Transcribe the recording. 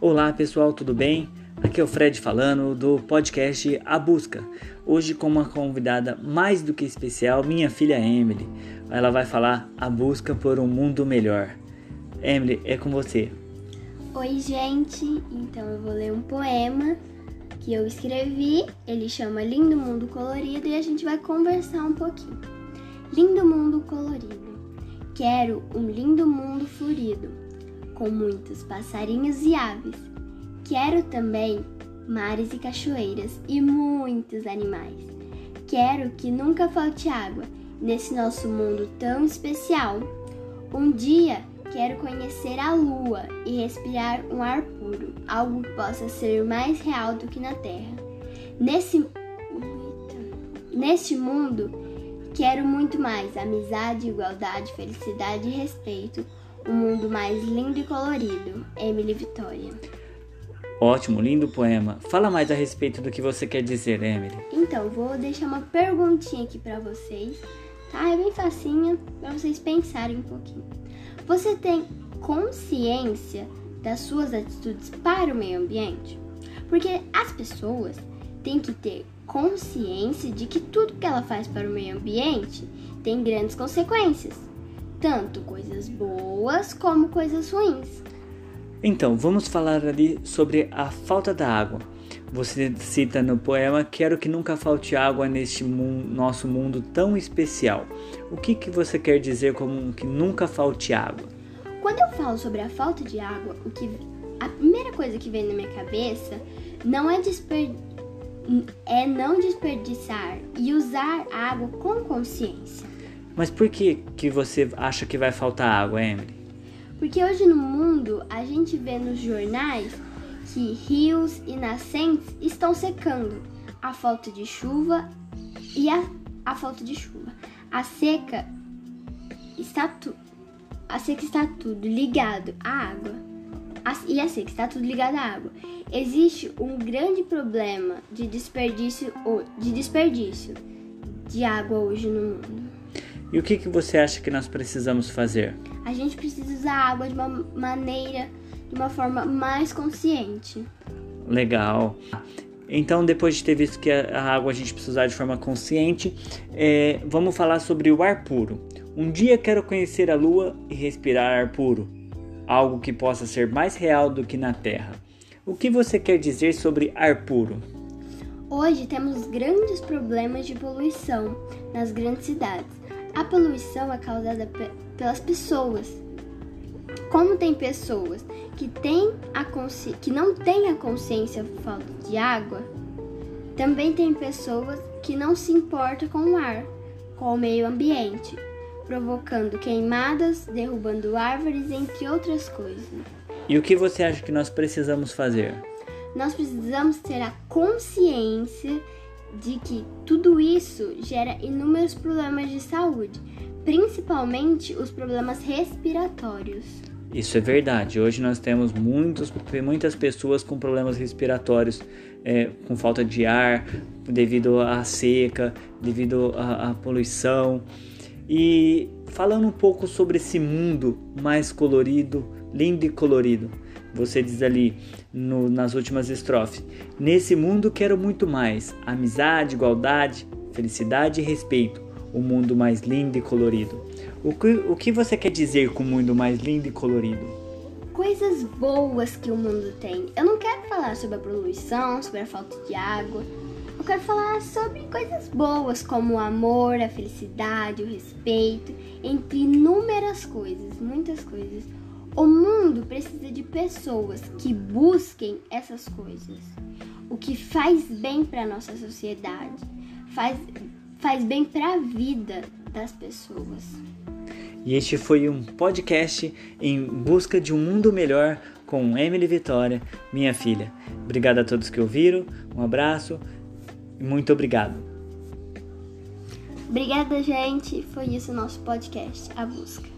Olá pessoal, tudo bem? Aqui é o Fred falando do podcast A Busca. Hoje com uma convidada mais do que especial, minha filha Emily. Ela vai falar A Busca por um Mundo Melhor. Emily, é com você. Oi, gente. Então eu vou ler um poema que eu escrevi. Ele chama Lindo Mundo Colorido e a gente vai conversar um pouquinho. Lindo mundo colorido. Quero um lindo mundo florido, com muitos passarinhos e aves. Quero também mares e cachoeiras e muitos animais. Quero que nunca falte água nesse nosso mundo tão especial. Um dia quero conhecer a lua e respirar um ar puro, algo que possa ser mais real do que na Terra. Nesse, neste mundo, Quero muito mais amizade, igualdade, felicidade e respeito. Um mundo mais lindo e colorido. Emily Vitória. Ótimo, lindo poema. Fala mais a respeito do que você quer dizer, Emily. Então, vou deixar uma perguntinha aqui para vocês, tá? É bem facinha para vocês pensarem um pouquinho. Você tem consciência das suas atitudes para o meio ambiente? Porque as pessoas têm que ter consciência de que tudo que ela faz para o meio ambiente tem grandes consequências, tanto coisas boas como coisas ruins. Então, vamos falar ali sobre a falta da água. Você cita no poema: Quero que nunca falte água neste mundo, nosso mundo tão especial. O que, que você quer dizer como que nunca falte água? Quando eu falo sobre a falta de água, o que a primeira coisa que vem na minha cabeça não é desperdício é não desperdiçar e usar água com consciência. Mas por que, que você acha que vai faltar água, Emily? Porque hoje no mundo a gente vê nos jornais que rios e nascentes estão secando. A falta de chuva e a, a falta de chuva. A seca está tu, a seca está tudo ligado à água. A, e a seca está tudo ligado à água. Existe um grande problema de desperdício, de desperdício de água hoje no mundo. E o que, que você acha que nós precisamos fazer? A gente precisa usar a água de uma maneira, de uma forma mais consciente. Legal. Então, depois de ter visto que a água a gente precisa usar de forma consciente, é, vamos falar sobre o ar puro. Um dia quero conhecer a lua e respirar ar puro, algo que possa ser mais real do que na Terra. O que você quer dizer sobre ar puro? Hoje temos grandes problemas de poluição nas grandes cidades. A poluição é causada pelas pessoas. Como tem pessoas que, têm a que não têm a consciência da falta de água, também tem pessoas que não se importam com o ar, com o meio ambiente, provocando queimadas, derrubando árvores, entre outras coisas. E o que você acha que nós precisamos fazer? Nós precisamos ter a consciência de que tudo isso gera inúmeros problemas de saúde, principalmente os problemas respiratórios. Isso é verdade. Hoje nós temos muitos, muitas pessoas com problemas respiratórios, é, com falta de ar, devido à seca, devido à, à poluição. E falando um pouco sobre esse mundo mais colorido, lindo e colorido. Você diz ali no, nas últimas estrofes: Nesse mundo quero muito mais amizade, igualdade, felicidade e respeito. O mundo mais lindo e colorido. O que, o que você quer dizer com o mundo mais lindo e colorido? Coisas boas que o mundo tem. Eu não quero falar sobre a poluição, sobre a falta de água. Eu quero falar sobre coisas boas como o amor, a felicidade, o respeito, entre inúmeras coisas, muitas coisas. O mundo precisa de pessoas que busquem essas coisas. O que faz bem para nossa sociedade, faz, faz bem para a vida das pessoas. E este foi um podcast em busca de um mundo melhor com Emily Vitória, minha filha. Obrigado a todos que ouviram, um abraço e muito obrigado. Obrigada, gente. Foi isso o nosso podcast, A Busca.